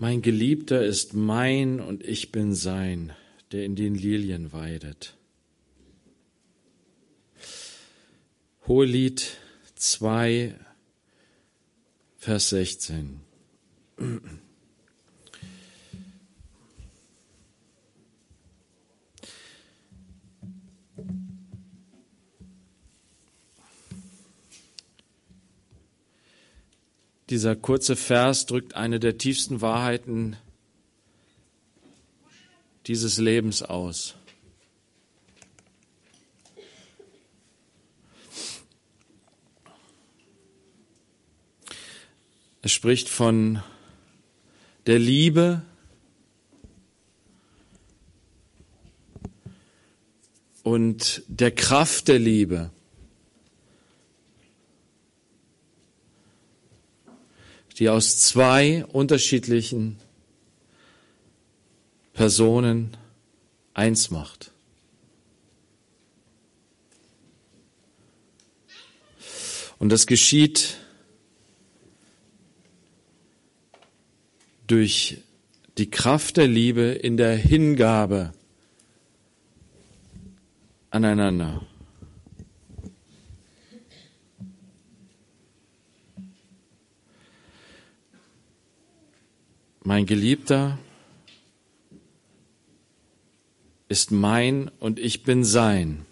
Mein Geliebter ist mein und ich bin sein, der in den Lilien weidet. Hohelied 2, Vers 16. Dieser kurze Vers drückt eine der tiefsten Wahrheiten dieses Lebens aus. Es spricht von der Liebe und der Kraft der Liebe. Die aus zwei unterschiedlichen Personen eins macht. Und das geschieht durch die Kraft der Liebe in der Hingabe aneinander. Mein Geliebter ist mein und ich bin sein.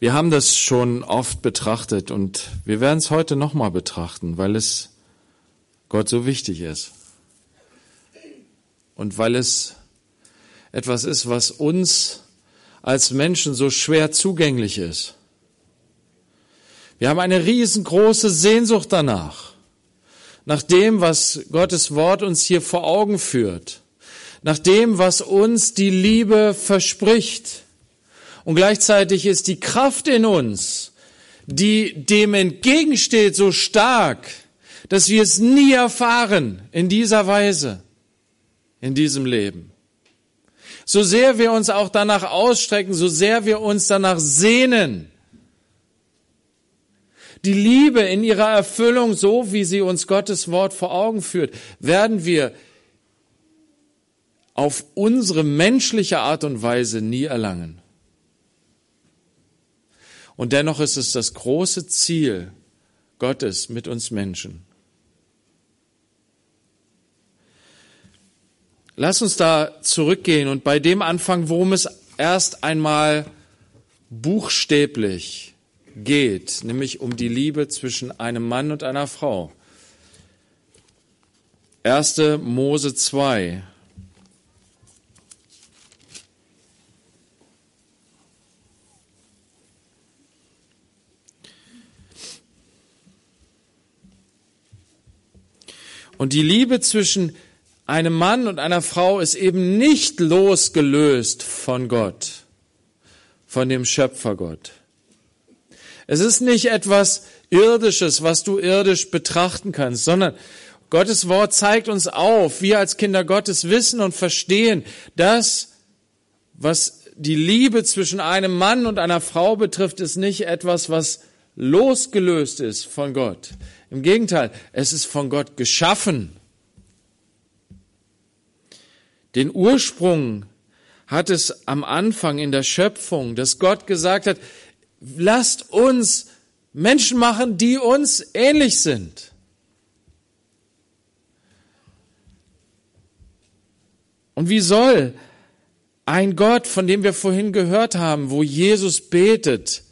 Wir haben das schon oft betrachtet und wir werden es heute nochmal betrachten, weil es Gott so wichtig ist. Und weil es etwas ist, was uns als Menschen so schwer zugänglich ist. Wir haben eine riesengroße Sehnsucht danach, nach dem, was Gottes Wort uns hier vor Augen führt, nach dem, was uns die Liebe verspricht. Und gleichzeitig ist die Kraft in uns, die dem entgegensteht, so stark, dass wir es nie erfahren in dieser Weise, in diesem Leben. So sehr wir uns auch danach ausstrecken, so sehr wir uns danach sehnen, die Liebe in ihrer Erfüllung, so wie sie uns Gottes Wort vor Augen führt, werden wir auf unsere menschliche Art und Weise nie erlangen. Und dennoch ist es das große Ziel Gottes mit uns Menschen. Lass uns da zurückgehen und bei dem anfangen, worum es erst einmal buchstäblich geht, nämlich um die Liebe zwischen einem Mann und einer Frau. 1. Mose 2. Und die Liebe zwischen einem Mann und einer Frau ist eben nicht losgelöst von Gott, von dem Schöpfergott. Es ist nicht etwas Irdisches, was du irdisch betrachten kannst, sondern Gottes Wort zeigt uns auf, wir als Kinder Gottes wissen und verstehen, dass was die Liebe zwischen einem Mann und einer Frau betrifft, ist nicht etwas, was losgelöst ist von Gott. Im Gegenteil, es ist von Gott geschaffen. Den Ursprung hat es am Anfang in der Schöpfung, dass Gott gesagt hat, lasst uns Menschen machen, die uns ähnlich sind. Und wie soll ein Gott, von dem wir vorhin gehört haben, wo Jesus betet,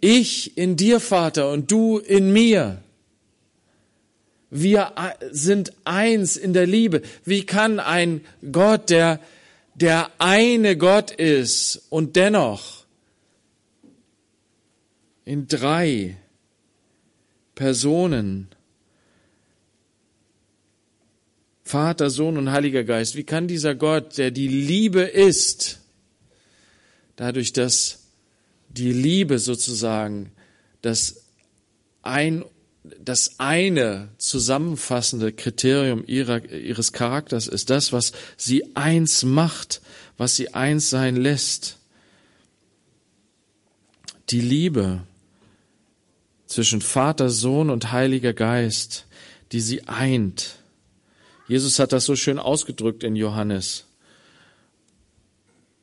ich in dir, Vater, und du in mir, wir sind eins in der Liebe. Wie kann ein Gott, der der eine Gott ist und dennoch in drei Personen, Vater, Sohn und Heiliger Geist, wie kann dieser Gott, der die Liebe ist, dadurch, dass die Liebe sozusagen das ein das eine zusammenfassende Kriterium ihrer, ihres Charakters ist das, was sie eins macht, was sie eins sein lässt. die Liebe zwischen Vater, Sohn und Heiliger Geist, die sie eint. Jesus hat das so schön ausgedrückt in Johannes.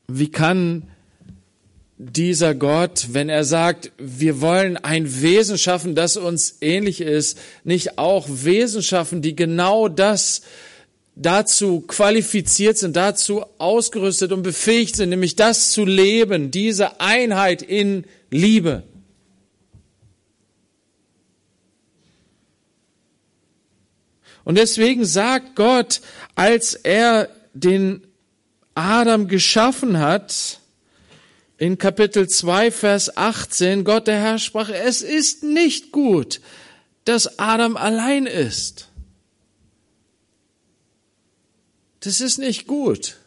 Wie kann dieser Gott, wenn er sagt, wir wollen ein Wesen schaffen, das uns ähnlich ist, nicht auch Wesen schaffen, die genau das dazu qualifiziert sind, dazu ausgerüstet und befähigt sind, nämlich das zu leben, diese Einheit in Liebe. Und deswegen sagt Gott, als er den Adam geschaffen hat, in Kapitel 2, Vers 18, Gott der Herr sprach, es ist nicht gut, dass Adam allein ist. Das ist nicht gut.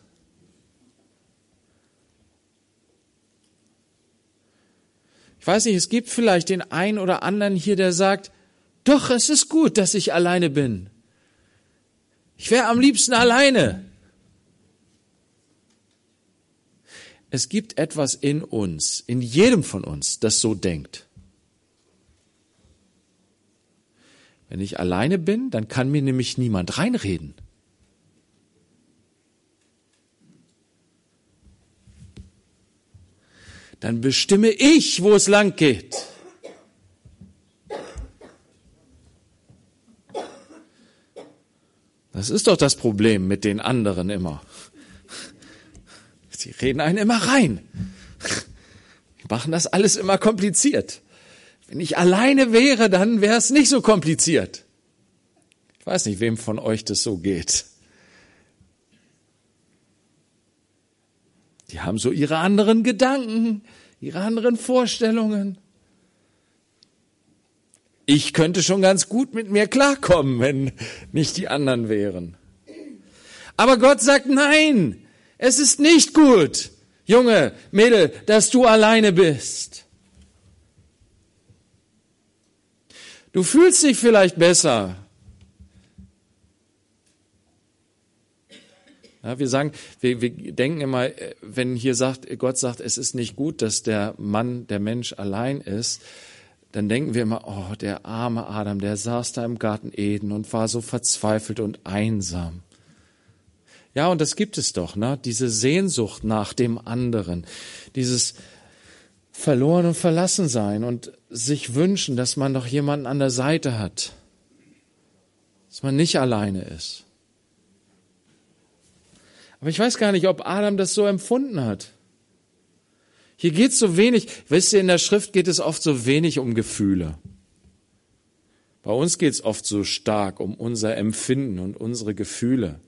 Ich weiß nicht, es gibt vielleicht den einen oder anderen hier, der sagt, doch, es ist gut, dass ich alleine bin. Ich wäre am liebsten alleine. Es gibt etwas in uns, in jedem von uns, das so denkt. Wenn ich alleine bin, dann kann mir nämlich niemand reinreden. Dann bestimme ich, wo es lang geht. Das ist doch das Problem mit den anderen immer. Sie reden einen immer rein. Die machen das alles immer kompliziert. Wenn ich alleine wäre, dann wäre es nicht so kompliziert. Ich weiß nicht, wem von euch das so geht. Die haben so ihre anderen Gedanken, ihre anderen Vorstellungen. Ich könnte schon ganz gut mit mir klarkommen, wenn nicht die anderen wären. Aber Gott sagt, nein, es ist nicht gut, Junge, Mädel, dass du alleine bist. Du fühlst dich vielleicht besser. Ja, wir sagen, wir, wir denken immer, wenn hier sagt, Gott sagt, es ist nicht gut, dass der Mann, der Mensch allein ist, dann denken wir immer, oh, der arme Adam, der saß da im Garten Eden und war so verzweifelt und einsam. Ja, und das gibt es doch, ne? Diese Sehnsucht nach dem anderen, dieses verloren und verlassen sein und sich wünschen, dass man doch jemanden an der Seite hat, dass man nicht alleine ist. Aber ich weiß gar nicht, ob Adam das so empfunden hat. Hier geht es so wenig, wisst ihr, in der Schrift geht es oft so wenig um Gefühle. Bei uns geht es oft so stark um unser Empfinden und unsere Gefühle.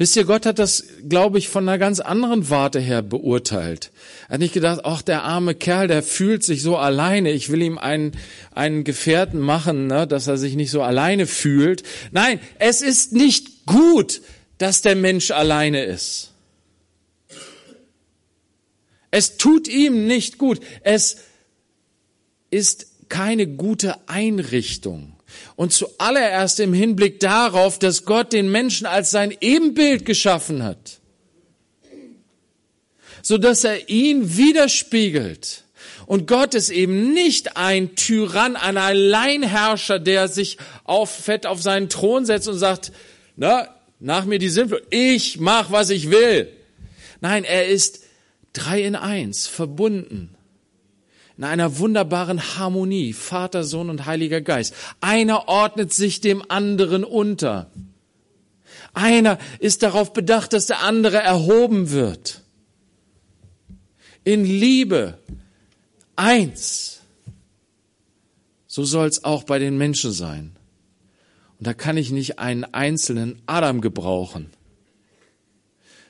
Wisst ihr, Gott hat das, glaube ich, von einer ganz anderen Warte her beurteilt. Er hat nicht gedacht, ach, der arme Kerl, der fühlt sich so alleine, ich will ihm einen, einen Gefährten machen, ne, dass er sich nicht so alleine fühlt. Nein, es ist nicht gut, dass der Mensch alleine ist. Es tut ihm nicht gut. Es ist keine gute Einrichtung. Und zuallererst im Hinblick darauf, dass Gott den Menschen als sein Ebenbild geschaffen hat, so dass er ihn widerspiegelt. Und Gott ist eben nicht ein Tyrann, ein Alleinherrscher, der sich auf fett auf seinen Thron setzt und sagt, na, nach mir die Sinnflut. Ich mach, was ich will. Nein, er ist Drei in eins, verbunden. In einer wunderbaren Harmonie, Vater, Sohn und Heiliger Geist. Einer ordnet sich dem anderen unter. Einer ist darauf bedacht, dass der andere erhoben wird. In Liebe. Eins. So soll es auch bei den Menschen sein. Und da kann ich nicht einen einzelnen Adam gebrauchen,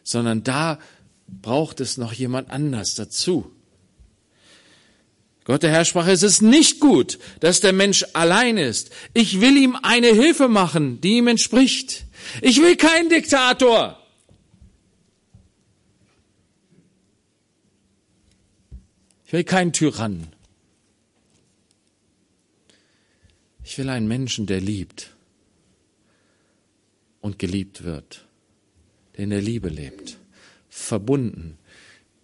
sondern da braucht es noch jemand anders dazu. Gott der Herr sprach, es ist nicht gut, dass der Mensch allein ist. Ich will ihm eine Hilfe machen, die ihm entspricht. Ich will keinen Diktator. Ich will keinen Tyrann. Ich will einen Menschen, der liebt und geliebt wird, der in der Liebe lebt verbunden,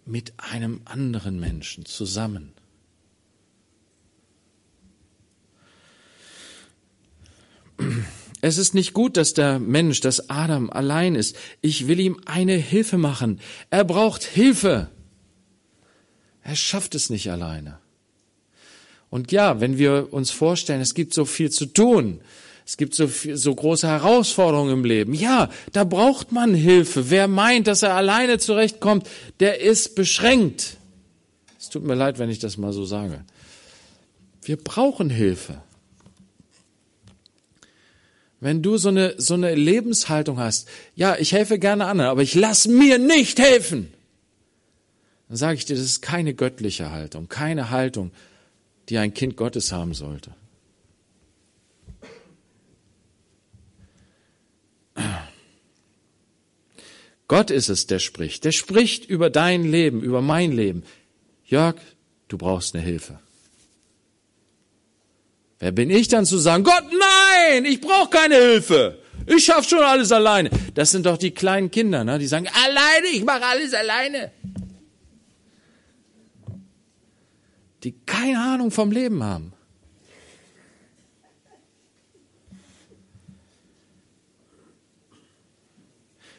mit einem anderen Menschen zusammen. Es ist nicht gut, dass der Mensch, dass Adam allein ist. Ich will ihm eine Hilfe machen. Er braucht Hilfe. Er schafft es nicht alleine. Und ja, wenn wir uns vorstellen, es gibt so viel zu tun, es gibt so, viel, so große Herausforderungen im Leben. Ja, da braucht man Hilfe. Wer meint, dass er alleine zurechtkommt, der ist beschränkt. Es tut mir leid, wenn ich das mal so sage. Wir brauchen Hilfe. Wenn du so eine, so eine Lebenshaltung hast, ja, ich helfe gerne anderen, aber ich lass mir nicht helfen, dann sage ich dir, das ist keine göttliche Haltung, keine Haltung, die ein Kind Gottes haben sollte. Gott ist es, der spricht. Der spricht über dein Leben, über mein Leben. Jörg, du brauchst eine Hilfe. Wer bin ich dann zu sagen, Gott, nein, ich brauche keine Hilfe. Ich schaff schon alles alleine. Das sind doch die kleinen Kinder, ne? die sagen, alleine, ich mache alles alleine. Die keine Ahnung vom Leben haben.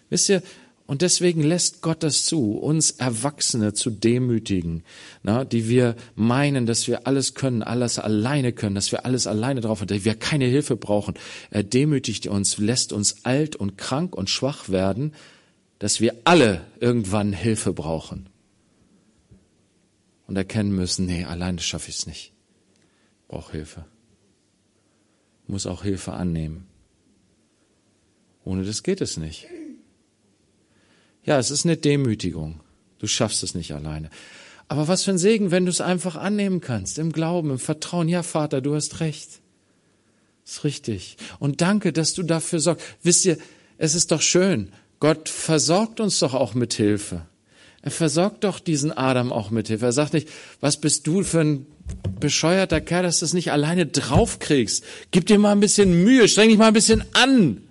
Wisst ihr, und deswegen lässt Gott das zu, uns Erwachsene zu demütigen, na, die wir meinen, dass wir alles können, alles alleine können, dass wir alles alleine drauf haben, dass wir keine Hilfe brauchen. Er demütigt uns, lässt uns alt und krank und schwach werden, dass wir alle irgendwann Hilfe brauchen. Und erkennen müssen, nee, alleine schaffe ich es nicht. Brauche Hilfe. Muss auch Hilfe annehmen. Ohne das geht es nicht. Ja, es ist eine Demütigung. Du schaffst es nicht alleine. Aber was für ein Segen, wenn du es einfach annehmen kannst, im Glauben, im Vertrauen. Ja, Vater, du hast recht. Ist richtig. Und danke, dass du dafür sorgst. Wisst ihr, es ist doch schön. Gott versorgt uns doch auch mit Hilfe. Er versorgt doch diesen Adam auch mit Hilfe. Er sagt nicht, was bist du für ein bescheuerter Kerl, dass du es nicht alleine draufkriegst. Gib dir mal ein bisschen Mühe, streng dich mal ein bisschen an.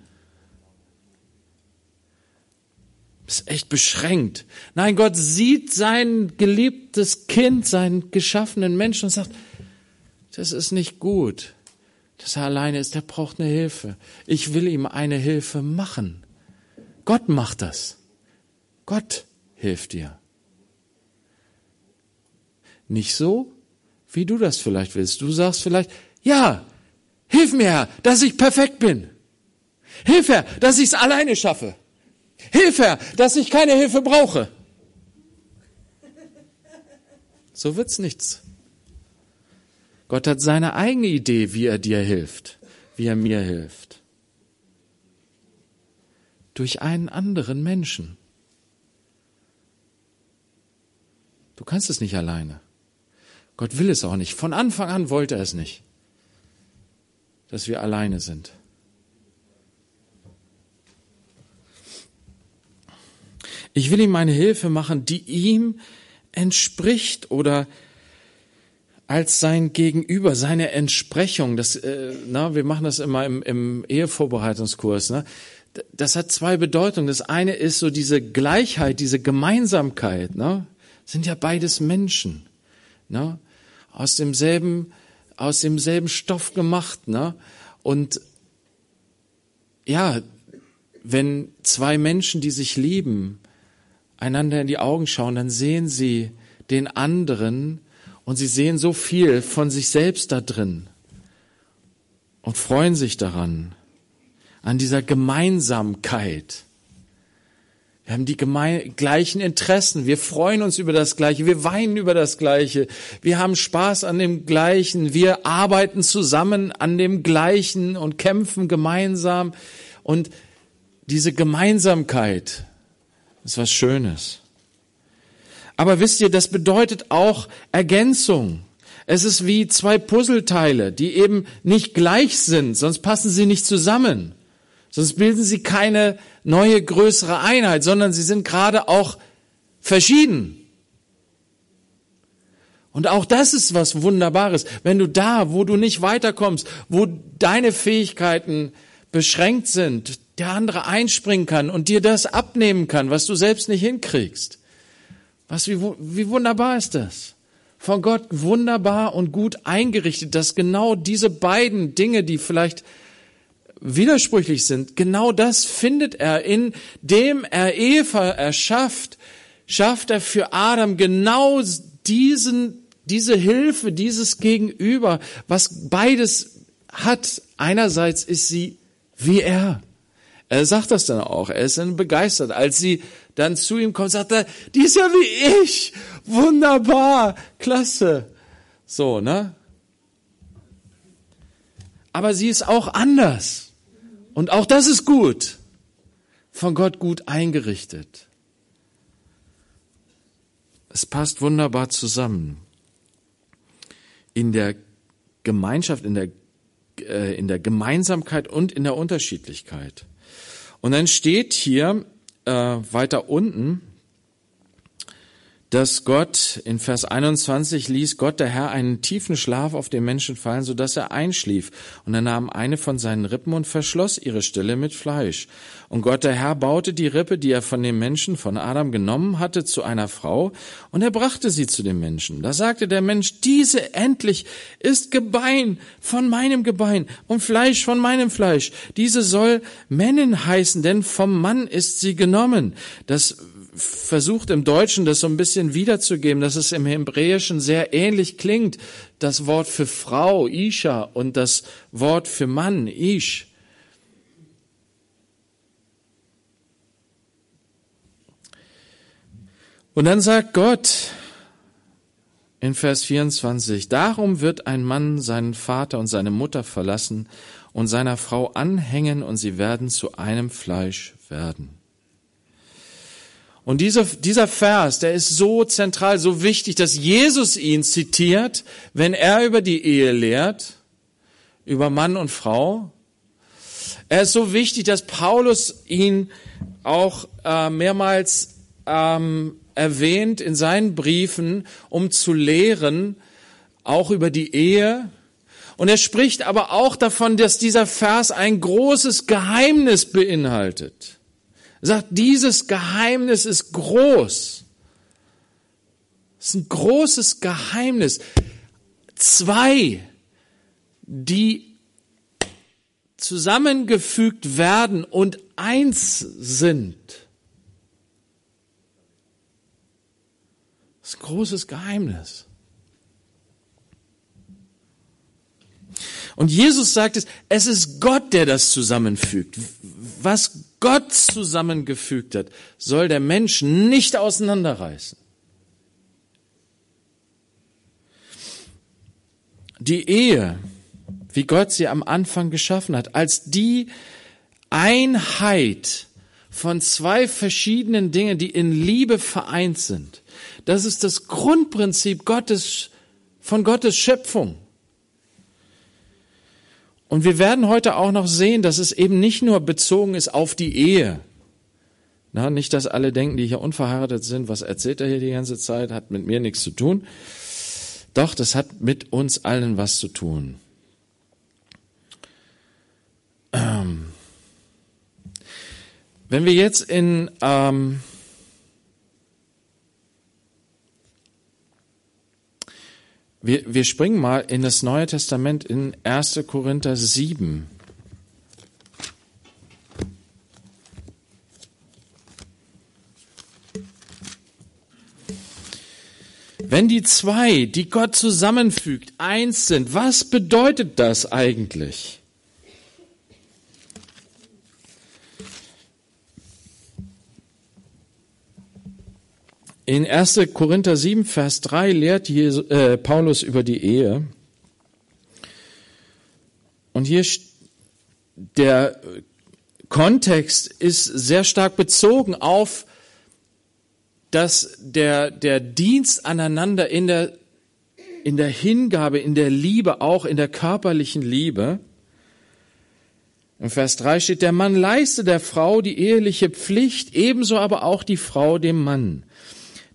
Bist echt beschränkt. Nein, Gott sieht sein geliebtes Kind, seinen geschaffenen Menschen und sagt, das ist nicht gut, dass er alleine ist, der braucht eine Hilfe. Ich will ihm eine Hilfe machen. Gott macht das. Gott hilft dir. Nicht so, wie du das vielleicht willst. Du sagst vielleicht, ja, hilf mir, Herr, dass ich perfekt bin. Hilf, Herr, dass ich es alleine schaffe. Hilf, Herr, dass ich keine Hilfe brauche. So wird's nichts. Gott hat seine eigene Idee, wie er dir hilft, wie er mir hilft. Durch einen anderen Menschen. Du kannst es nicht alleine. Gott will es auch nicht. Von Anfang an wollte er es nicht, dass wir alleine sind. Ich will ihm eine Hilfe machen, die ihm entspricht oder als sein Gegenüber, seine Entsprechung. Das, äh, na, wir machen das immer im, im Ehevorbereitungskurs. Ne? Das hat zwei Bedeutungen. Das eine ist so diese Gleichheit, diese Gemeinsamkeit. Ne? Sind ja beides Menschen. Ne? Aus demselben, aus demselben Stoff gemacht. Ne? Und ja, wenn zwei Menschen, die sich lieben, einander in die Augen schauen, dann sehen sie den anderen und sie sehen so viel von sich selbst da drin und freuen sich daran, an dieser Gemeinsamkeit. Wir haben die gleichen Interessen. Wir freuen uns über das Gleiche. Wir weinen über das Gleiche. Wir haben Spaß an dem Gleichen. Wir arbeiten zusammen an dem Gleichen und kämpfen gemeinsam. Und diese Gemeinsamkeit, ist was Schönes. Aber wisst ihr, das bedeutet auch Ergänzung. Es ist wie zwei Puzzleteile, die eben nicht gleich sind, sonst passen sie nicht zusammen. Sonst bilden sie keine neue größere Einheit, sondern sie sind gerade auch verschieden. Und auch das ist was Wunderbares. Wenn du da, wo du nicht weiterkommst, wo deine Fähigkeiten beschränkt sind, der andere einspringen kann und dir das abnehmen kann, was du selbst nicht hinkriegst. Was, wie, wie wunderbar ist das? Von Gott wunderbar und gut eingerichtet, dass genau diese beiden Dinge, die vielleicht widersprüchlich sind, genau das findet er, indem er Eva erschafft, schafft er für Adam genau diesen, diese Hilfe, dieses Gegenüber, was beides hat. Einerseits ist sie wie er. Er sagt das dann auch. Er ist dann begeistert. Als sie dann zu ihm kommt, sagt er, die ist ja wie ich. Wunderbar. Klasse. So, ne? Aber sie ist auch anders. Und auch das ist gut. Von Gott gut eingerichtet. Es passt wunderbar zusammen. In der Gemeinschaft, in der, äh, in der Gemeinsamkeit und in der Unterschiedlichkeit. Und dann steht hier äh, weiter unten, dass Gott in Vers 21 ließ Gott der Herr einen tiefen Schlaf auf den Menschen fallen, so dass er einschlief. Und er nahm eine von seinen Rippen und verschloss ihre Stelle mit Fleisch. Und Gott der Herr baute die Rippe, die er von dem Menschen, von Adam genommen hatte, zu einer Frau, und er brachte sie zu dem Menschen. Da sagte der Mensch, diese endlich ist Gebein von meinem Gebein und Fleisch von meinem Fleisch. Diese soll Männin heißen, denn vom Mann ist sie genommen. Das versucht im Deutschen das so ein bisschen wiederzugeben, dass es im Hebräischen sehr ähnlich klingt. Das Wort für Frau, Isha, und das Wort für Mann, Ish. Und dann sagt Gott in Vers 24, darum wird ein Mann seinen Vater und seine Mutter verlassen und seiner Frau anhängen und sie werden zu einem Fleisch werden. Und dieser, dieser Vers, der ist so zentral, so wichtig, dass Jesus ihn zitiert, wenn er über die Ehe lehrt, über Mann und Frau. Er ist so wichtig, dass Paulus ihn auch äh, mehrmals ähm, erwähnt in seinen Briefen, um zu lehren, auch über die Ehe. Und er spricht aber auch davon, dass dieser Vers ein großes Geheimnis beinhaltet. Sagt, dieses Geheimnis ist groß. Es ist ein großes Geheimnis. Zwei, die zusammengefügt werden und eins sind. Das ist ein großes Geheimnis. Und Jesus sagt es, es ist Gott, der das zusammenfügt. Was Gott zusammengefügt hat, soll der Mensch nicht auseinanderreißen. Die Ehe, wie Gott sie am Anfang geschaffen hat, als die Einheit von zwei verschiedenen Dingen, die in Liebe vereint sind. Das ist das Grundprinzip Gottes, von Gottes Schöpfung. Und wir werden heute auch noch sehen, dass es eben nicht nur bezogen ist auf die Ehe. Na, nicht, dass alle denken, die hier unverheiratet sind, was erzählt er hier die ganze Zeit, hat mit mir nichts zu tun. Doch, das hat mit uns allen was zu tun. Ähm, wenn wir jetzt in ähm, Wir, wir springen mal in das Neue Testament in 1. Korinther 7. Wenn die zwei, die Gott zusammenfügt, eins sind, was bedeutet das eigentlich? In 1. Korinther 7, Vers 3 lehrt Jesus, äh, Paulus über die Ehe. Und hier der Kontext ist sehr stark bezogen auf dass der, der Dienst aneinander in der, in der Hingabe, in der Liebe, auch in der körperlichen Liebe. In Vers 3 steht, der Mann leiste der Frau die eheliche Pflicht, ebenso aber auch die Frau dem Mann.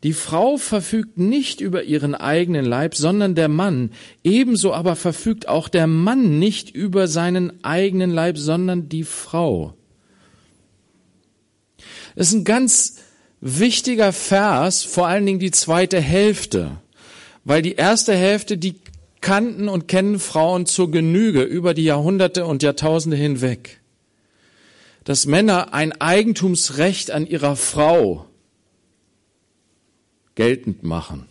Die Frau verfügt nicht über ihren eigenen Leib, sondern der Mann. Ebenso aber verfügt auch der Mann nicht über seinen eigenen Leib, sondern die Frau. Das ist ein ganz wichtiger Vers, vor allen Dingen die zweite Hälfte, weil die erste Hälfte, die kannten und kennen Frauen zur Genüge über die Jahrhunderte und Jahrtausende hinweg. Dass Männer ein Eigentumsrecht an ihrer Frau geltend machen.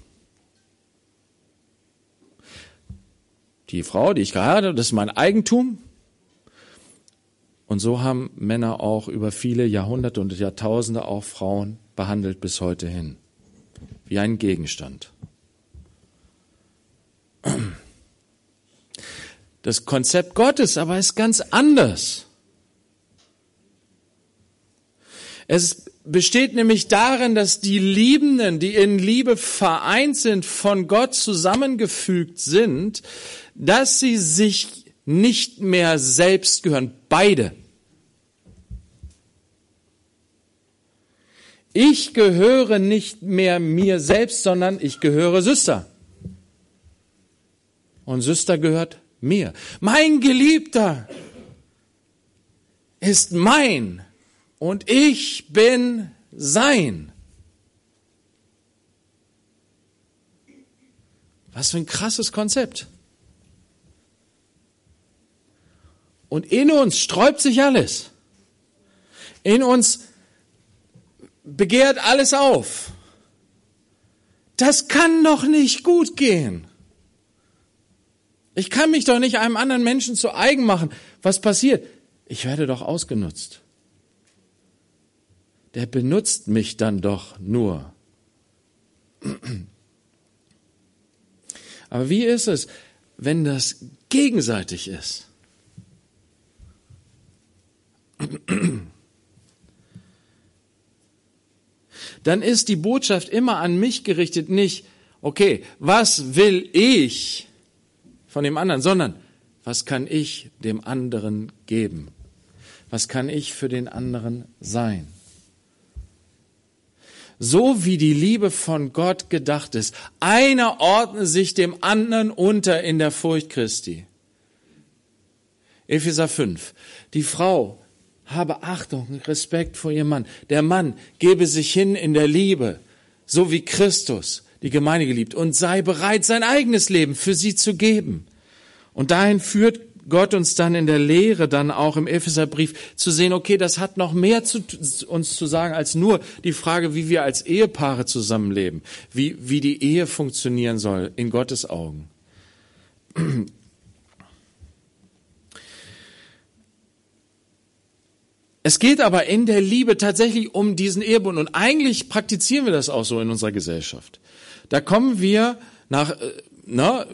Die Frau, die ich habe, das ist mein Eigentum. Und so haben Männer auch über viele Jahrhunderte und Jahrtausende auch Frauen behandelt bis heute hin. Wie ein Gegenstand. Das Konzept Gottes aber ist ganz anders. Es besteht nämlich darin, dass die Liebenden, die in Liebe vereint sind, von Gott zusammengefügt sind, dass sie sich nicht mehr selbst gehören. Beide. Ich gehöre nicht mehr mir selbst, sondern ich gehöre Süster. Und Süster gehört mir. Mein Geliebter ist mein und ich bin sein. Was für ein krasses Konzept. Und in uns sträubt sich alles. In uns begehrt alles auf. Das kann doch nicht gut gehen. Ich kann mich doch nicht einem anderen Menschen zu eigen machen. Was passiert? Ich werde doch ausgenutzt. Der benutzt mich dann doch nur. Aber wie ist es, wenn das gegenseitig ist? Dann ist die Botschaft immer an mich gerichtet, nicht, okay, was will ich von dem anderen, sondern was kann ich dem anderen geben? Was kann ich für den anderen sein? So wie die Liebe von Gott gedacht ist. Einer ordne sich dem anderen unter in der Furcht Christi. Epheser 5. Die Frau habe Achtung, Respekt vor ihrem Mann. Der Mann gebe sich hin in der Liebe, so wie Christus die Gemeinde geliebt und sei bereit, sein eigenes Leben für sie zu geben. Und dahin führt Gott uns dann in der Lehre, dann auch im Epheserbrief zu sehen, okay, das hat noch mehr zu uns zu sagen als nur die Frage, wie wir als Ehepaare zusammenleben, wie, wie die Ehe funktionieren soll in Gottes Augen. Es geht aber in der Liebe tatsächlich um diesen Ehebund und eigentlich praktizieren wir das auch so in unserer Gesellschaft. Da kommen wir nach, äh, na,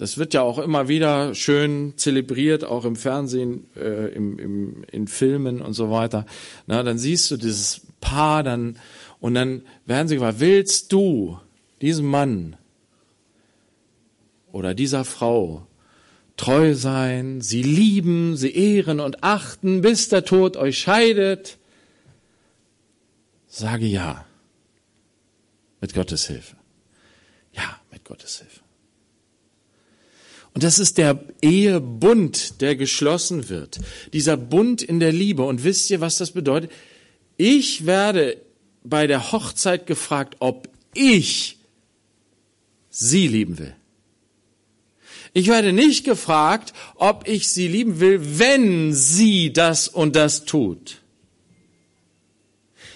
das wird ja auch immer wieder schön zelebriert, auch im Fernsehen, äh, im, im, in Filmen und so weiter. Na, dann siehst du dieses Paar dann und dann werden sie gefragt, willst du diesem Mann oder dieser Frau treu sein, sie lieben, sie ehren und achten, bis der Tod euch scheidet. Sage ja. Mit Gottes Hilfe. Ja, mit Gottes Hilfe. Und das ist der Ehebund, der geschlossen wird. Dieser Bund in der Liebe. Und wisst ihr, was das bedeutet? Ich werde bei der Hochzeit gefragt, ob ich sie lieben will. Ich werde nicht gefragt, ob ich sie lieben will, wenn sie das und das tut.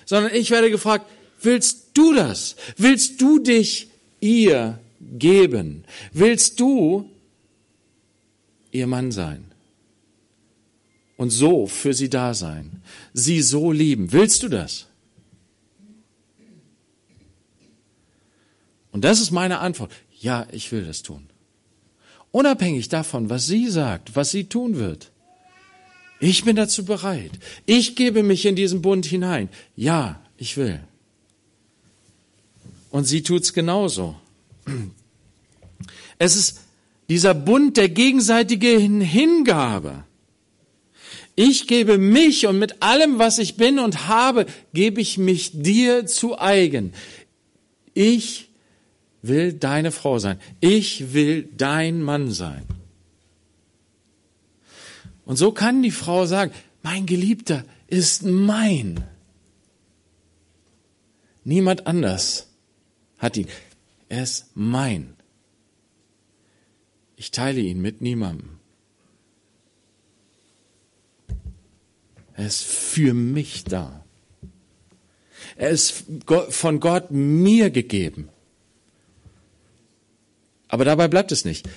Sondern ich werde gefragt, willst du das? Willst du dich ihr geben? Willst du ihr Mann sein? Und so für sie da sein? Sie so lieben? Willst du das? Und das ist meine Antwort. Ja, ich will das tun. Unabhängig davon, was sie sagt, was sie tun wird. Ich bin dazu bereit. Ich gebe mich in diesen Bund hinein. Ja, ich will. Und sie tut's genauso. Es ist dieser Bund der gegenseitigen Hingabe. Ich gebe mich und mit allem, was ich bin und habe, gebe ich mich dir zu eigen. Ich will deine Frau sein. Ich will dein Mann sein. Und so kann die Frau sagen, mein Geliebter ist mein. Niemand anders hat ihn. Er ist mein. Ich teile ihn mit niemandem. Er ist für mich da. Er ist von Gott mir gegeben. Aber dabei bleibt es nicht.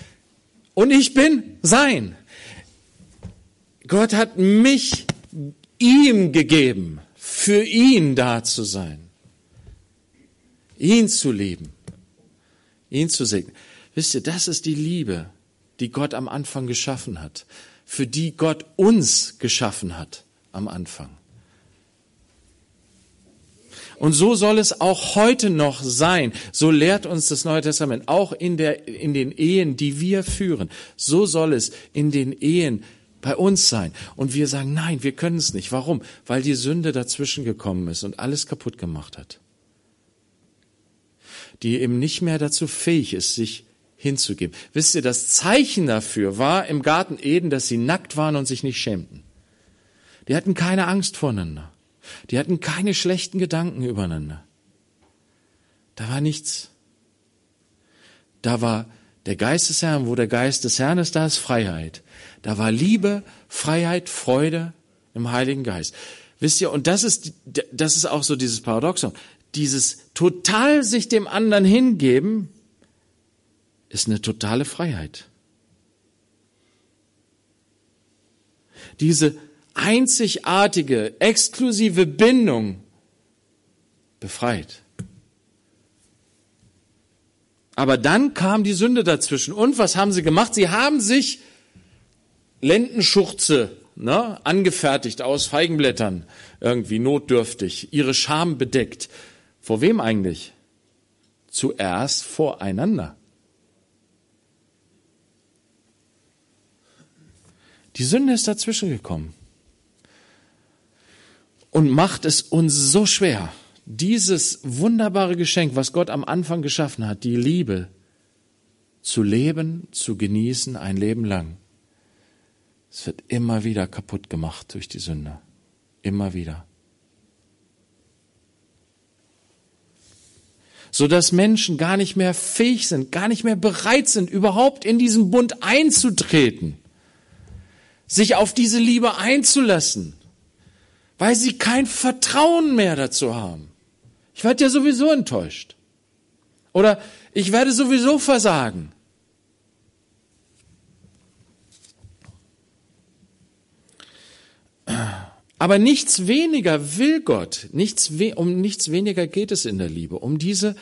Und ich bin sein. Gott hat mich ihm gegeben, für ihn da zu sein, ihn zu lieben, ihn zu segnen. Wisst ihr, das ist die Liebe, die Gott am Anfang geschaffen hat, für die Gott uns geschaffen hat am Anfang. Und so soll es auch heute noch sein. So lehrt uns das Neue Testament, auch in, der, in den Ehen, die wir führen. So soll es in den Ehen bei uns sein. Und wir sagen, nein, wir können es nicht. Warum? Weil die Sünde dazwischen gekommen ist und alles kaputt gemacht hat. Die eben nicht mehr dazu fähig ist, sich hinzugeben. Wisst ihr, das Zeichen dafür war im Garten Eden, dass sie nackt waren und sich nicht schämten. Die hatten keine Angst voneinander. Die hatten keine schlechten Gedanken übereinander. Da war nichts. Da war der Geist des Herrn, wo der Geist des Herrn ist, da ist Freiheit. Da war Liebe, Freiheit, Freude im Heiligen Geist. Wisst ihr, und das ist, das ist auch so dieses Paradoxon. Dieses total sich dem anderen hingeben, ist eine totale Freiheit. Diese einzigartige, exklusive Bindung befreit. Aber dann kam die Sünde dazwischen. Und was haben sie gemacht? Sie haben sich Lendenschurze ne, angefertigt aus Feigenblättern, irgendwie notdürftig, ihre Scham bedeckt. Vor wem eigentlich? Zuerst voreinander. Die Sünde ist dazwischen gekommen und macht es uns so schwer, dieses wunderbare Geschenk, was Gott am Anfang geschaffen hat, die Liebe, zu leben, zu genießen, ein Leben lang. Es wird immer wieder kaputt gemacht durch die Sünde. Immer wieder. So dass Menschen gar nicht mehr fähig sind, gar nicht mehr bereit sind, überhaupt in diesen Bund einzutreten, sich auf diese Liebe einzulassen weil sie kein Vertrauen mehr dazu haben. Ich werde ja sowieso enttäuscht. Oder ich werde sowieso versagen. Aber nichts weniger will Gott, nichts, um nichts weniger geht es in der Liebe, um diese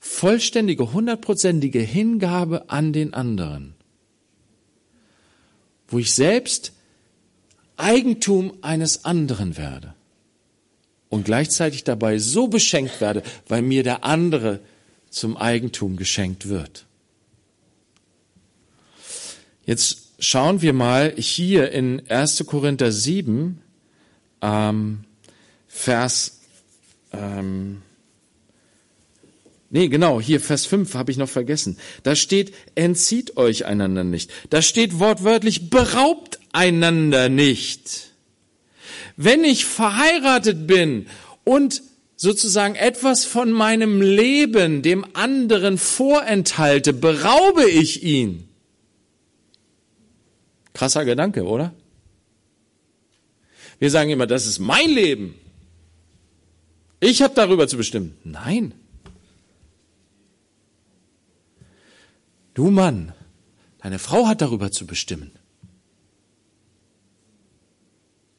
vollständige, hundertprozentige Hingabe an den anderen, wo ich selbst Eigentum eines anderen werde und gleichzeitig dabei so beschenkt werde, weil mir der andere zum Eigentum geschenkt wird. Jetzt schauen wir mal hier in 1. Korinther 7, ähm, Vers, ähm, nee, genau, hier Vers 5 habe ich noch vergessen. Da steht, entzieht euch einander nicht. Da steht wortwörtlich, beraubt einander nicht. Wenn ich verheiratet bin und sozusagen etwas von meinem Leben dem anderen vorenthalte, beraube ich ihn. Krasser Gedanke, oder? Wir sagen immer, das ist mein Leben. Ich habe darüber zu bestimmen. Nein. Du Mann, deine Frau hat darüber zu bestimmen.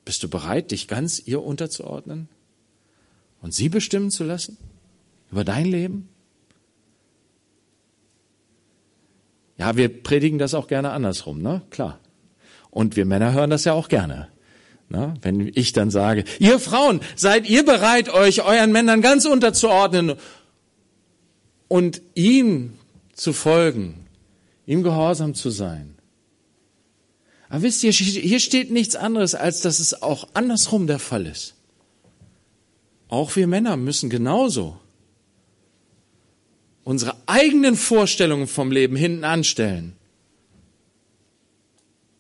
Bist du bereit, dich ganz ihr unterzuordnen und sie bestimmen zu lassen über dein Leben? Ja, wir predigen das auch gerne andersrum, ne? Klar. Und wir Männer hören das ja auch gerne. Ne? Wenn ich dann sage, ihr Frauen, seid ihr bereit, euch euren Männern ganz unterzuordnen und ihm zu folgen, ihm gehorsam zu sein? Aber wisst ihr, hier steht nichts anderes, als dass es auch andersrum der Fall ist. Auch wir Männer müssen genauso unsere eigenen Vorstellungen vom Leben hinten anstellen,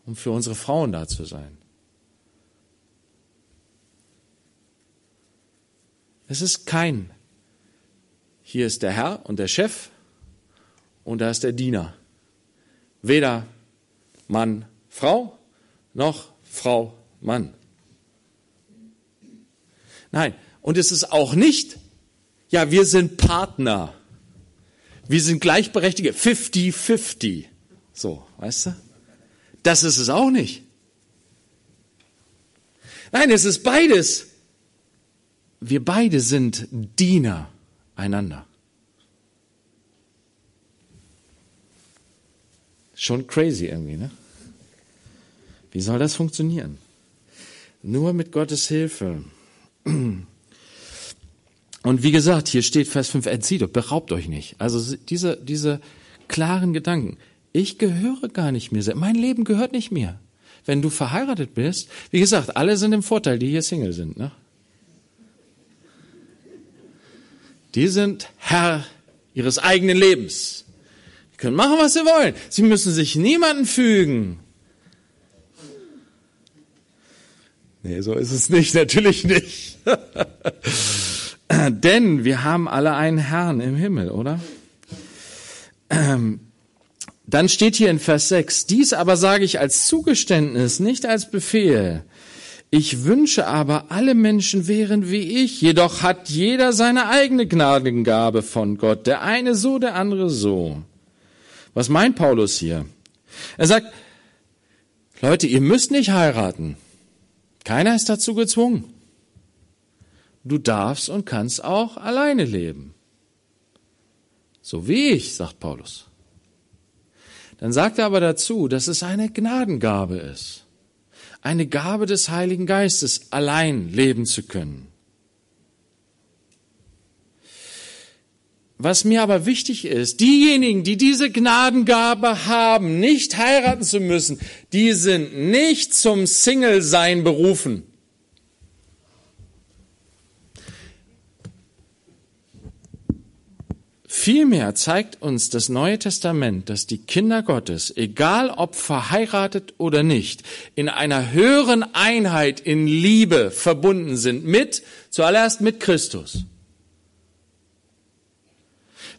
um für unsere Frauen da zu sein. Es ist kein hier ist der Herr und der Chef und da ist der Diener. Weder Mann, Frau, noch Frau, Mann. Nein, und es ist auch nicht, ja, wir sind Partner. Wir sind Gleichberechtigte, 50-50. So, weißt du? Das ist es auch nicht. Nein, es ist beides. Wir beide sind Diener einander. Schon crazy irgendwie, ne? Wie soll das funktionieren? Nur mit Gottes Hilfe. Und wie gesagt, hier steht Vers 5, entzieht euch, beraubt euch nicht. Also diese, diese klaren Gedanken. Ich gehöre gar nicht mir. Mein Leben gehört nicht mir. Wenn du verheiratet bist, wie gesagt, alle sind im Vorteil, die hier Single sind. Ne? Die sind Herr ihres eigenen Lebens. Können machen, was sie wollen. Sie müssen sich niemanden fügen. Nee, so ist es nicht, natürlich nicht. Denn wir haben alle einen Herrn im Himmel, oder? Ähm, dann steht hier in Vers 6, dies aber sage ich als Zugeständnis, nicht als Befehl. Ich wünsche aber, alle Menschen wären wie ich, jedoch hat jeder seine eigene Gnadengabe von Gott, der eine so, der andere so. Was meint Paulus hier? Er sagt, Leute, ihr müsst nicht heiraten. Keiner ist dazu gezwungen. Du darfst und kannst auch alleine leben. So wie ich, sagt Paulus. Dann sagt er aber dazu, dass es eine Gnadengabe ist. Eine Gabe des Heiligen Geistes, allein leben zu können. Was mir aber wichtig ist, diejenigen, die diese Gnadengabe haben, nicht heiraten zu müssen, die sind nicht zum Single-Sein berufen. Vielmehr zeigt uns das Neue Testament, dass die Kinder Gottes, egal ob verheiratet oder nicht, in einer höheren Einheit in Liebe verbunden sind mit, zuallererst mit Christus.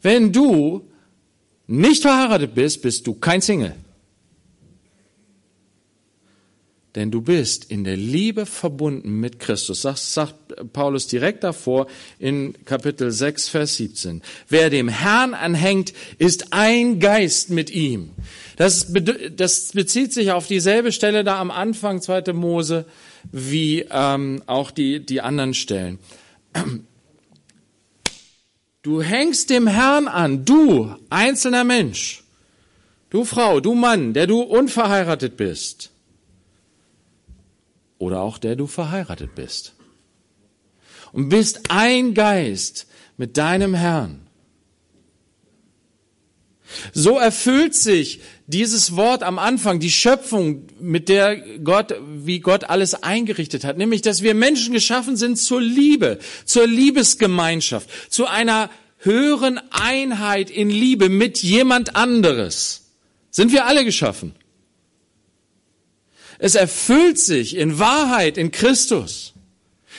Wenn du nicht verheiratet bist, bist du kein Single. Denn du bist in der Liebe verbunden mit Christus. Das sagt Paulus direkt davor in Kapitel 6, Vers 17. Wer dem Herrn anhängt, ist ein Geist mit ihm. Das, das bezieht sich auf dieselbe Stelle da am Anfang, 2. Mose, wie ähm, auch die, die anderen Stellen. Du hängst dem Herrn an, du einzelner Mensch, du Frau, du Mann, der du unverheiratet bist oder auch der du verheiratet bist und bist ein Geist mit deinem Herrn. So erfüllt sich dieses Wort am Anfang, die Schöpfung, mit der Gott, wie Gott alles eingerichtet hat, nämlich, dass wir Menschen geschaffen sind zur Liebe, zur Liebesgemeinschaft, zu einer höheren Einheit in Liebe mit jemand anderes. Sind wir alle geschaffen. Es erfüllt sich in Wahrheit in Christus.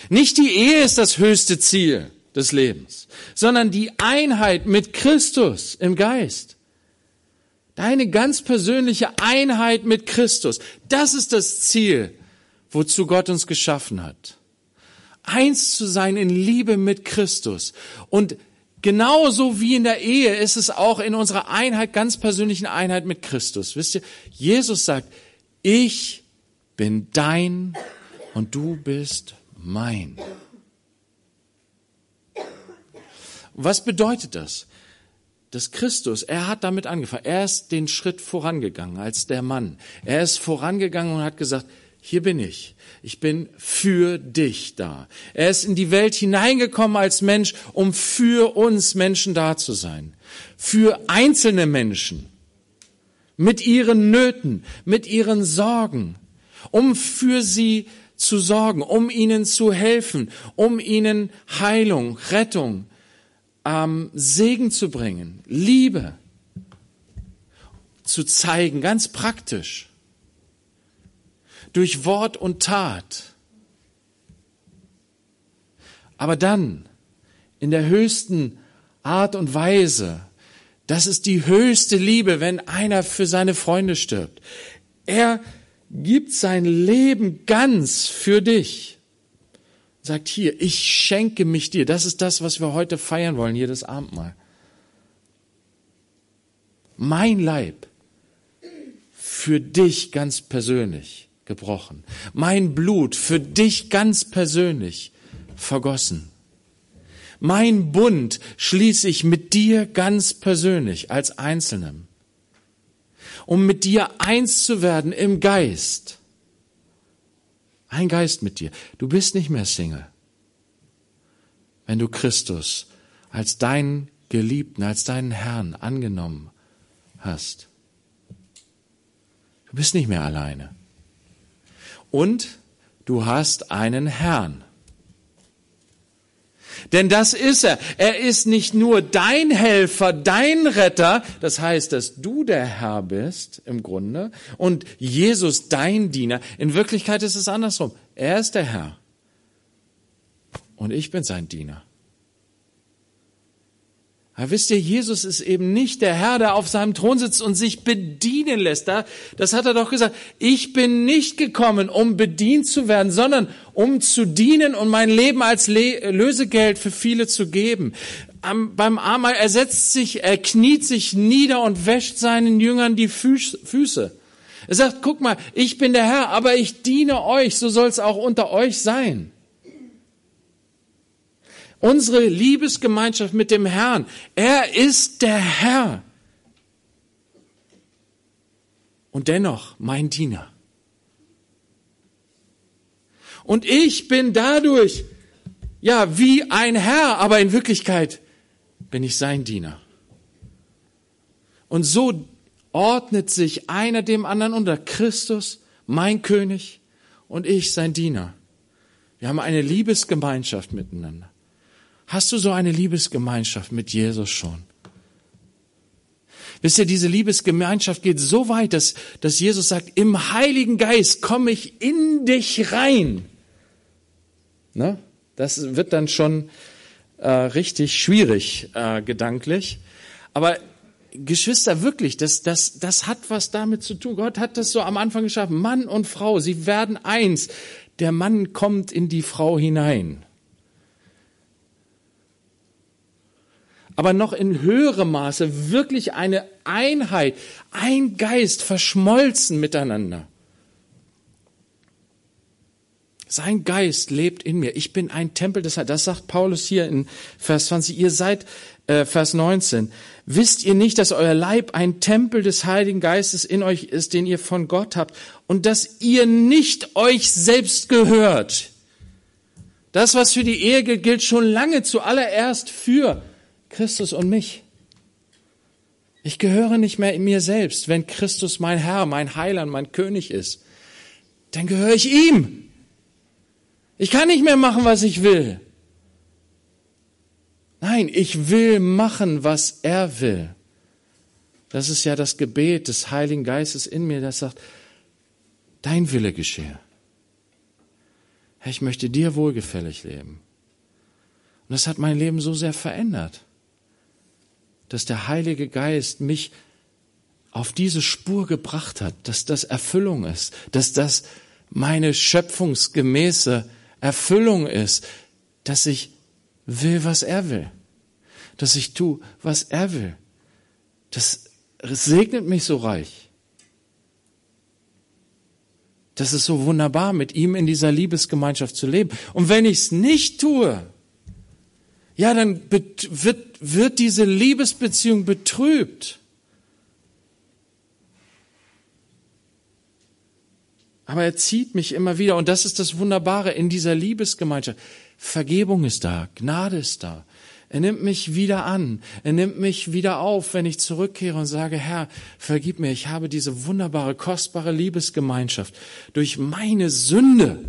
Nicht die Ehe ist das höchste Ziel des Lebens, sondern die Einheit mit Christus im Geist. Deine ganz persönliche Einheit mit Christus, das ist das Ziel, wozu Gott uns geschaffen hat. Eins zu sein in Liebe mit Christus. Und genauso wie in der Ehe ist es auch in unserer Einheit, ganz persönlichen Einheit mit Christus. Wisst ihr, Jesus sagt, ich bin dein und du bist mein. Was bedeutet das? Dass Christus, er hat damit angefangen. Er ist den Schritt vorangegangen als der Mann. Er ist vorangegangen und hat gesagt, hier bin ich. Ich bin für dich da. Er ist in die Welt hineingekommen als Mensch, um für uns Menschen da zu sein. Für einzelne Menschen. Mit ihren Nöten, mit ihren Sorgen. Um für sie zu sorgen, um ihnen zu helfen, um ihnen Heilung, Rettung, ähm, Segen zu bringen, Liebe zu zeigen, ganz praktisch, durch Wort und Tat. Aber dann in der höchsten Art und Weise. Das ist die höchste Liebe, wenn einer für seine Freunde stirbt. Er gibt sein Leben ganz für dich. Sagt hier, ich schenke mich dir. Das ist das, was wir heute feiern wollen, das Abendmahl. Mein Leib für dich ganz persönlich gebrochen. Mein Blut für dich ganz persönlich vergossen. Mein Bund schließe ich mit dir ganz persönlich als Einzelnem, um mit dir eins zu werden im Geist. Ein Geist mit dir. Du bist nicht mehr Single, wenn du Christus als deinen Geliebten, als deinen Herrn angenommen hast. Du bist nicht mehr alleine. Und du hast einen Herrn. Denn das ist er. Er ist nicht nur dein Helfer, dein Retter, das heißt, dass du der Herr bist im Grunde und Jesus dein Diener. In Wirklichkeit ist es andersrum. Er ist der Herr und ich bin sein Diener. Aber wisst ihr, Jesus ist eben nicht der Herr, der auf seinem Thron sitzt und sich bedienen lässt. Das hat er doch gesagt. Ich bin nicht gekommen, um bedient zu werden, sondern um zu dienen und mein Leben als Lösegeld für viele zu geben. Am, beim Armer, er setzt sich, er kniet sich nieder und wäscht seinen Jüngern die Füße. Er sagt, guck mal, ich bin der Herr, aber ich diene euch, so soll es auch unter euch sein. Unsere Liebesgemeinschaft mit dem Herrn. Er ist der Herr. Und dennoch mein Diener. Und ich bin dadurch, ja, wie ein Herr, aber in Wirklichkeit bin ich sein Diener. Und so ordnet sich einer dem anderen unter. Christus, mein König und ich, sein Diener. Wir haben eine Liebesgemeinschaft miteinander. Hast du so eine Liebesgemeinschaft mit Jesus schon? Wisst ihr, diese Liebesgemeinschaft geht so weit, dass, dass Jesus sagt, im Heiligen Geist komme ich in dich rein. Ne? Das wird dann schon äh, richtig schwierig äh, gedanklich. Aber Geschwister, wirklich, das, das, das hat was damit zu tun. Gott hat das so am Anfang geschaffen. Mann und Frau, sie werden eins. Der Mann kommt in die Frau hinein. Aber noch in höherem Maße wirklich eine Einheit, ein Geist verschmolzen miteinander. Sein Geist lebt in mir. Ich bin ein Tempel des Heiligen. Das sagt Paulus hier in Vers 20. Ihr seid, äh, Vers 19. Wisst ihr nicht, dass euer Leib ein Tempel des Heiligen Geistes in euch ist, den ihr von Gott habt und dass ihr nicht euch selbst gehört? Das, was für die Ehe gilt, gilt schon lange zuallererst für Christus und mich. Ich gehöre nicht mehr in mir selbst. Wenn Christus mein Herr, mein Heiland, mein König ist, dann gehöre ich ihm. Ich kann nicht mehr machen, was ich will. Nein, ich will machen, was er will. Das ist ja das Gebet des Heiligen Geistes in mir, das sagt, dein Wille geschehe. Herr, ich möchte dir wohlgefällig leben. Und das hat mein Leben so sehr verändert dass der Heilige Geist mich auf diese Spur gebracht hat, dass das Erfüllung ist, dass das meine schöpfungsgemäße Erfüllung ist, dass ich will, was er will, dass ich tu, was er will. Das segnet mich so reich. Das ist so wunderbar, mit ihm in dieser Liebesgemeinschaft zu leben. Und wenn ich es nicht tue, ja, dann wird, wird diese Liebesbeziehung betrübt. Aber er zieht mich immer wieder und das ist das Wunderbare in dieser Liebesgemeinschaft. Vergebung ist da, Gnade ist da. Er nimmt mich wieder an, er nimmt mich wieder auf, wenn ich zurückkehre und sage, Herr, vergib mir, ich habe diese wunderbare, kostbare Liebesgemeinschaft durch meine Sünde,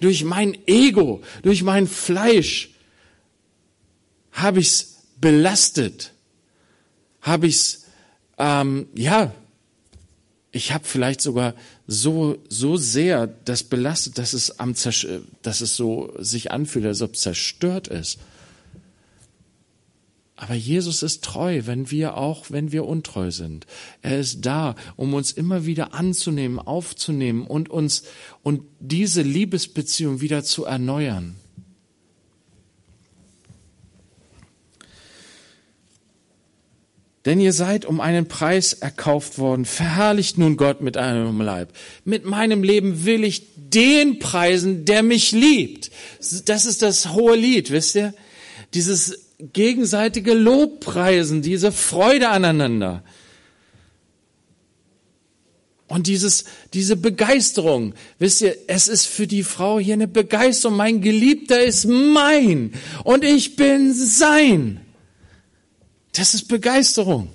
durch mein Ego, durch mein Fleisch, habe ich's belastet? Habe ich's ähm, ja, ich habe vielleicht sogar so so sehr das belastet, dass es am dass es so sich anfühlt, als ob es zerstört ist. Aber Jesus ist treu, wenn wir auch, wenn wir untreu sind. Er ist da, um uns immer wieder anzunehmen, aufzunehmen und uns und diese Liebesbeziehung wieder zu erneuern. Denn ihr seid um einen Preis erkauft worden. Verherrlicht nun Gott mit einem Leib. Mit meinem Leben will ich den preisen, der mich liebt. Das ist das hohe Lied, wisst ihr? Dieses gegenseitige Lobpreisen, diese Freude aneinander. Und dieses, diese Begeisterung, wisst ihr, es ist für die Frau hier eine Begeisterung. Mein Geliebter ist mein und ich bin sein. Das ist Begeisterung.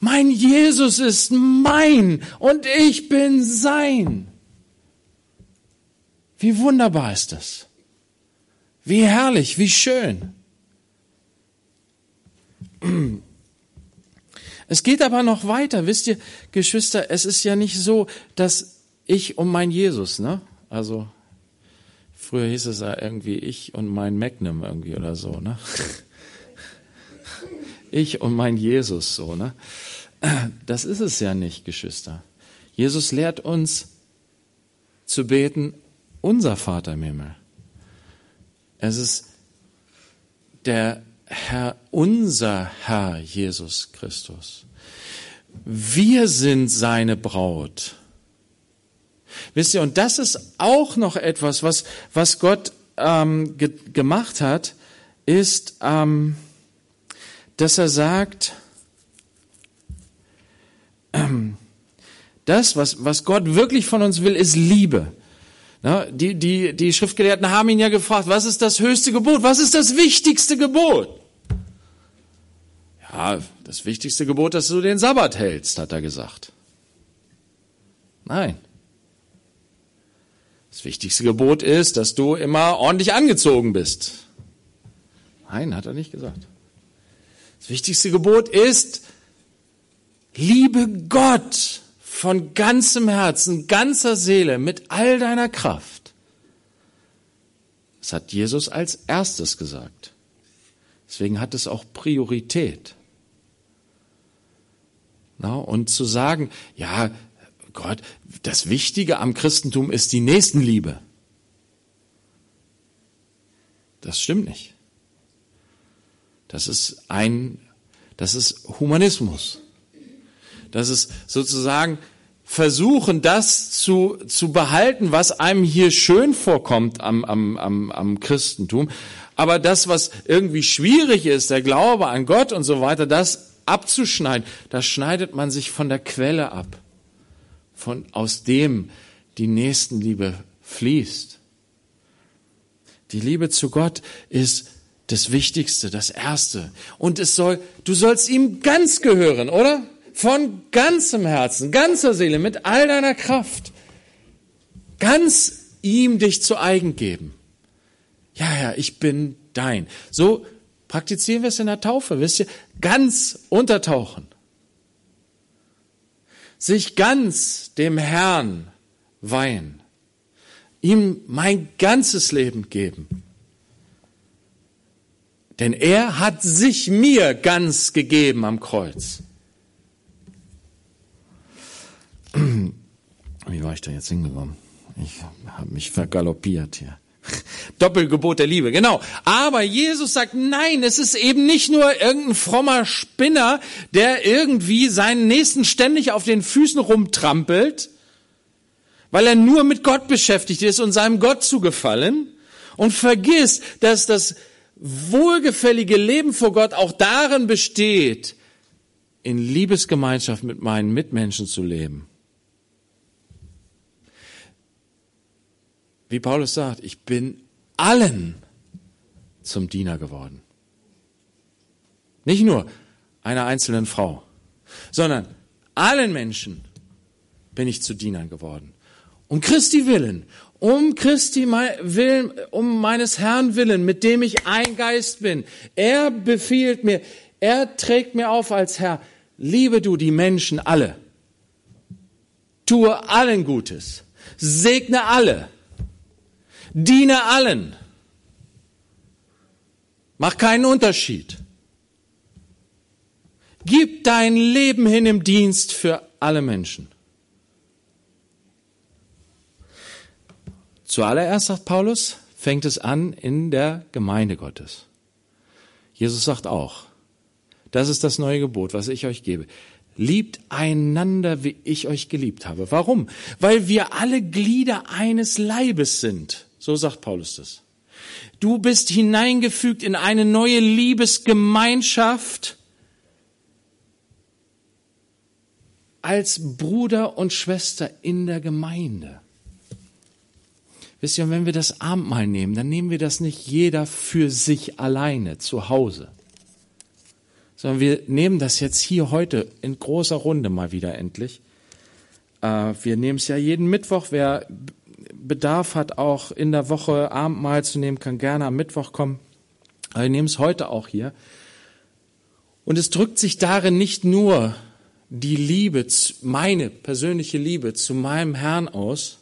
Mein Jesus ist mein und ich bin sein. Wie wunderbar ist das? Wie herrlich, wie schön. Es geht aber noch weiter. Wisst ihr, Geschwister, es ist ja nicht so, dass ich um mein Jesus, ne? Also, früher hieß es ja irgendwie ich und mein Magnum irgendwie oder so, ne? Ich und mein Jesus, so, ne? Das ist es ja nicht, Geschwister. Jesus lehrt uns zu beten, unser Vater im Himmel. Es ist der Herr, unser Herr Jesus Christus. Wir sind seine Braut. Wisst ihr, und das ist auch noch etwas, was, was Gott ähm, ge gemacht hat, ist, ähm, dass er sagt, ähm, das, was, was Gott wirklich von uns will, ist Liebe. Die, die, die Schriftgelehrten haben ihn ja gefragt, was ist das höchste Gebot? Was ist das wichtigste Gebot? Ja, das wichtigste Gebot, dass du den Sabbat hältst, hat er gesagt. Nein. Das wichtigste Gebot ist, dass du immer ordentlich angezogen bist. Nein, hat er nicht gesagt. Das wichtigste Gebot ist, liebe Gott von ganzem Herzen, ganzer Seele, mit all deiner Kraft. Das hat Jesus als erstes gesagt. Deswegen hat es auch Priorität. Na, und zu sagen, ja, Gott, das Wichtige am Christentum ist die Nächstenliebe. Das stimmt nicht. Das ist ein, das ist Humanismus. Das ist sozusagen versuchen, das zu, zu behalten, was einem hier schön vorkommt am, am, am, am Christentum. Aber das, was irgendwie schwierig ist, der Glaube an Gott und so weiter, das abzuschneiden, da schneidet man sich von der Quelle ab, von, aus dem die Nächstenliebe fließt. Die Liebe zu Gott ist das Wichtigste, das Erste. Und es soll, du sollst ihm ganz gehören, oder? von ganzem Herzen, ganzer Seele, mit all deiner Kraft, ganz ihm dich zu eigen geben. Ja, ja, ich bin dein. So praktizieren wir es in der Taufe, wisst ihr? Ganz untertauchen. Sich ganz dem Herrn weihen. Ihm mein ganzes Leben geben. Denn er hat sich mir ganz gegeben am Kreuz. Wie war ich da jetzt hingekommen? Ich habe mich vergaloppiert hier. Doppelgebot der Liebe, genau. Aber Jesus sagt, nein, es ist eben nicht nur irgendein frommer Spinner, der irgendwie seinen Nächsten ständig auf den Füßen rumtrampelt, weil er nur mit Gott beschäftigt ist und seinem Gott zugefallen und vergisst, dass das wohlgefällige Leben vor Gott auch darin besteht, in Liebesgemeinschaft mit meinen Mitmenschen zu leben. wie Paulus sagt, ich bin allen zum Diener geworden. Nicht nur einer einzelnen Frau, sondern allen Menschen bin ich zu Dienern geworden. Um Christi willen, um Christi willen, um meines Herrn willen, mit dem ich ein Geist bin. Er befiehlt mir, er trägt mir auf als Herr, liebe du die Menschen alle. Tue allen Gutes. Segne alle. Diene allen. Mach keinen Unterschied. Gib dein Leben hin im Dienst für alle Menschen. Zuallererst, sagt Paulus, fängt es an in der Gemeinde Gottes. Jesus sagt auch, das ist das neue Gebot, was ich euch gebe. Liebt einander, wie ich euch geliebt habe. Warum? Weil wir alle Glieder eines Leibes sind. So sagt Paulus das. Du bist hineingefügt in eine neue Liebesgemeinschaft als Bruder und Schwester in der Gemeinde. Wisst ihr, wenn wir das Abendmahl nehmen, dann nehmen wir das nicht jeder für sich alleine zu Hause, sondern wir nehmen das jetzt hier heute in großer Runde mal wieder endlich. Äh, wir nehmen es ja jeden Mittwoch. Wer Bedarf hat, auch in der Woche Abendmahl zu nehmen, kann gerne am Mittwoch kommen. Aber wir nehmen es heute auch hier. Und es drückt sich darin nicht nur die Liebe, meine persönliche Liebe zu meinem Herrn aus,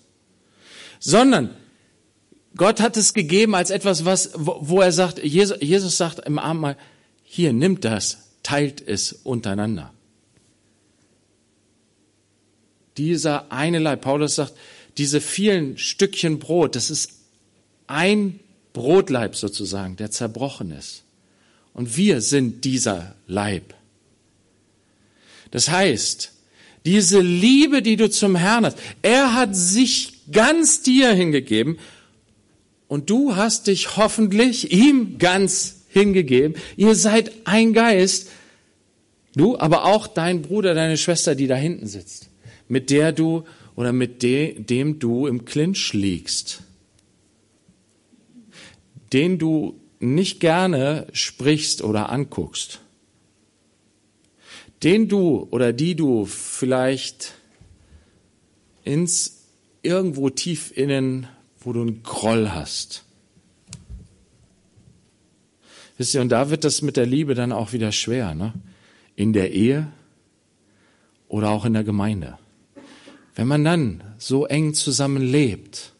sondern Gott hat es gegeben als etwas, was, wo er sagt, Jesus, Jesus sagt im Abendmahl, hier, nimmt das, teilt es untereinander. Dieser eine Leib, Paulus sagt, diese vielen Stückchen Brot, das ist ein Brotleib sozusagen, der zerbrochen ist. Und wir sind dieser Leib. Das heißt, diese Liebe, die du zum Herrn hast, er hat sich ganz dir hingegeben und du hast dich hoffentlich ihm ganz hingegeben. Ihr seid ein Geist. Du, aber auch dein Bruder, deine Schwester, die da hinten sitzt, mit der du oder mit de, dem du im Clinch liegst, den du nicht gerne sprichst oder anguckst, den du oder die du vielleicht ins irgendwo tief innen wo du einen Groll hast. Wisst ihr, und da wird das mit der Liebe dann auch wieder schwer, ne? In der Ehe oder auch in der Gemeinde. Wenn man dann so eng zusammen lebt,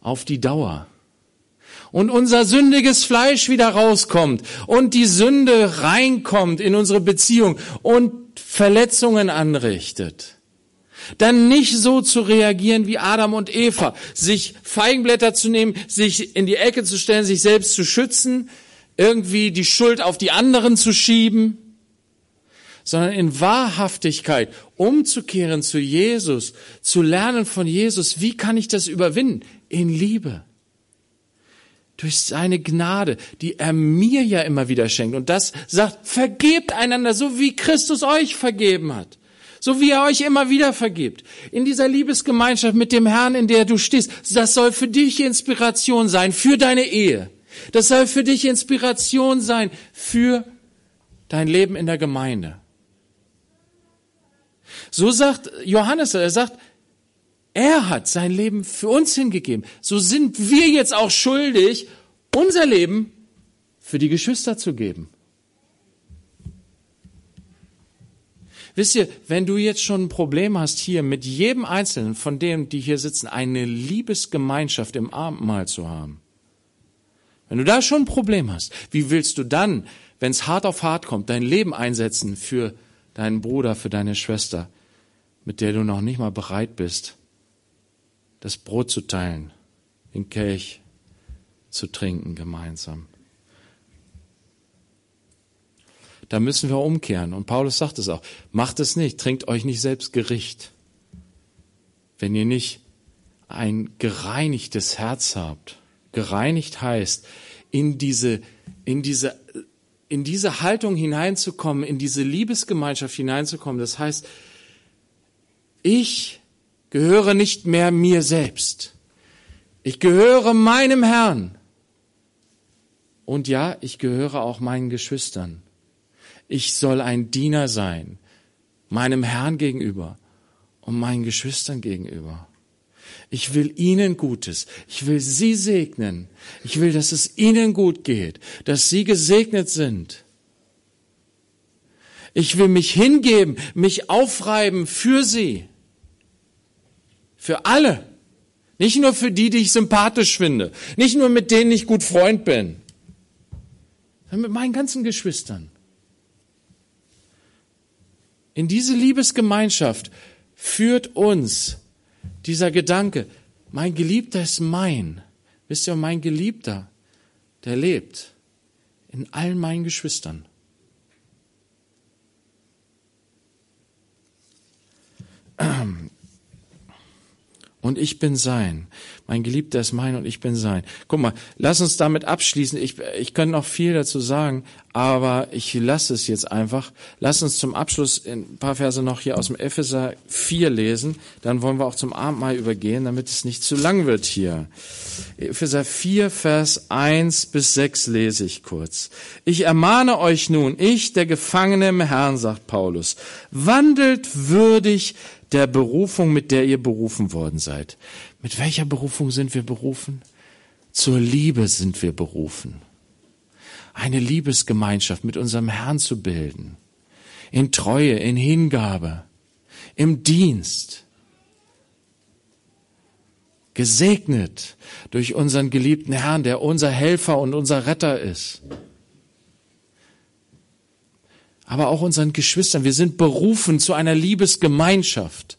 auf die Dauer, und unser sündiges Fleisch wieder rauskommt und die Sünde reinkommt in unsere Beziehung und Verletzungen anrichtet, dann nicht so zu reagieren wie Adam und Eva, sich Feigenblätter zu nehmen, sich in die Ecke zu stellen, sich selbst zu schützen, irgendwie die Schuld auf die anderen zu schieben, sondern in Wahrhaftigkeit umzukehren zu Jesus, zu lernen von Jesus, wie kann ich das überwinden? In Liebe. Durch seine Gnade, die er mir ja immer wieder schenkt. Und das sagt, vergebt einander, so wie Christus euch vergeben hat so wie er euch immer wieder vergibt. In dieser Liebesgemeinschaft mit dem Herrn, in der du stehst, das soll für dich Inspiration sein, für deine Ehe. Das soll für dich Inspiration sein, für dein Leben in der Gemeinde. So sagt Johannes, er sagt, er hat sein Leben für uns hingegeben. So sind wir jetzt auch schuldig, unser Leben für die Geschwister zu geben. Wisst ihr, wenn du jetzt schon ein Problem hast, hier mit jedem Einzelnen von denen, die hier sitzen, eine Liebesgemeinschaft im Abendmahl zu haben, wenn du da schon ein Problem hast, wie willst du dann, wenn es hart auf hart kommt, dein Leben einsetzen für deinen Bruder, für deine Schwester, mit der du noch nicht mal bereit bist, das Brot zu teilen, den Kelch zu trinken gemeinsam? Da müssen wir umkehren. Und Paulus sagt es auch. Macht es nicht. Trinkt euch nicht selbst Gericht. Wenn ihr nicht ein gereinigtes Herz habt. Gereinigt heißt, in diese, in diese, in diese Haltung hineinzukommen, in diese Liebesgemeinschaft hineinzukommen. Das heißt, ich gehöre nicht mehr mir selbst. Ich gehöre meinem Herrn. Und ja, ich gehöre auch meinen Geschwistern. Ich soll ein Diener sein, meinem Herrn gegenüber und meinen Geschwistern gegenüber. Ich will ihnen Gutes. Ich will sie segnen. Ich will, dass es ihnen gut geht, dass sie gesegnet sind. Ich will mich hingeben, mich aufreiben für sie. Für alle. Nicht nur für die, die ich sympathisch finde. Nicht nur mit denen ich gut Freund bin. mit meinen ganzen Geschwistern. In diese Liebesgemeinschaft führt uns dieser Gedanke, mein Geliebter ist mein. Wisst ihr, mein Geliebter, der lebt in allen meinen Geschwistern. Und ich bin sein. Mein Geliebter ist mein und ich bin sein. Guck mal, lass uns damit abschließen. Ich, ich könnte noch viel dazu sagen, aber ich lasse es jetzt einfach. Lass uns zum Abschluss ein paar Verse noch hier aus dem Epheser 4 lesen. Dann wollen wir auch zum Abendmahl übergehen, damit es nicht zu lang wird hier. Epheser 4, Vers 1 bis 6 lese ich kurz. Ich ermahne euch nun, ich, der Gefangene im Herrn, sagt Paulus, wandelt würdig der Berufung, mit der ihr berufen worden seid. Mit welcher Berufung sind wir berufen? Zur Liebe sind wir berufen. Eine Liebesgemeinschaft mit unserem Herrn zu bilden. In Treue, in Hingabe, im Dienst. Gesegnet durch unseren geliebten Herrn, der unser Helfer und unser Retter ist. Aber auch unseren Geschwistern. Wir sind berufen zu einer Liebesgemeinschaft.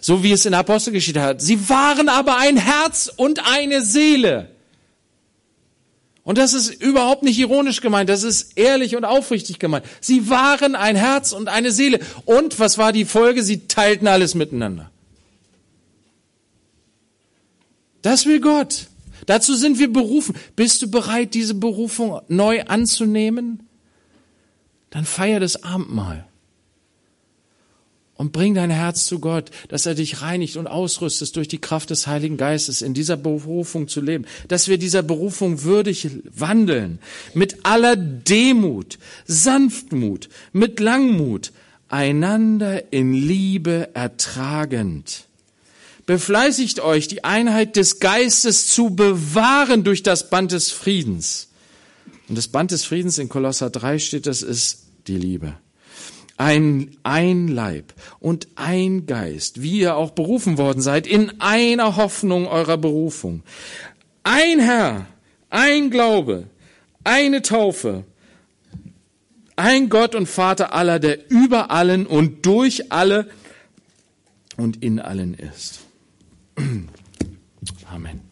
So wie es in der Apostelgeschichte hat. Sie waren aber ein Herz und eine Seele. Und das ist überhaupt nicht ironisch gemeint, das ist ehrlich und aufrichtig gemeint. Sie waren ein Herz und eine Seele. Und was war die Folge? Sie teilten alles miteinander. Das will Gott. Dazu sind wir berufen. Bist du bereit, diese Berufung neu anzunehmen? Dann feier das Abendmahl und bring dein Herz zu Gott, dass er dich reinigt und ausrüstet durch die Kraft des Heiligen Geistes in dieser Berufung zu leben, dass wir dieser Berufung würdig wandeln, mit aller Demut, Sanftmut, mit Langmut, einander in Liebe ertragend. Befleißigt euch, die Einheit des Geistes zu bewahren durch das Band des Friedens. Und das Band des Friedens in Kolosser 3 steht, das ist die Liebe ein, ein Leib und ein Geist, wie ihr auch berufen worden seid, in einer Hoffnung eurer Berufung. Ein Herr, ein Glaube, eine Taufe, ein Gott und Vater aller, der über allen und durch alle und in allen ist. Amen.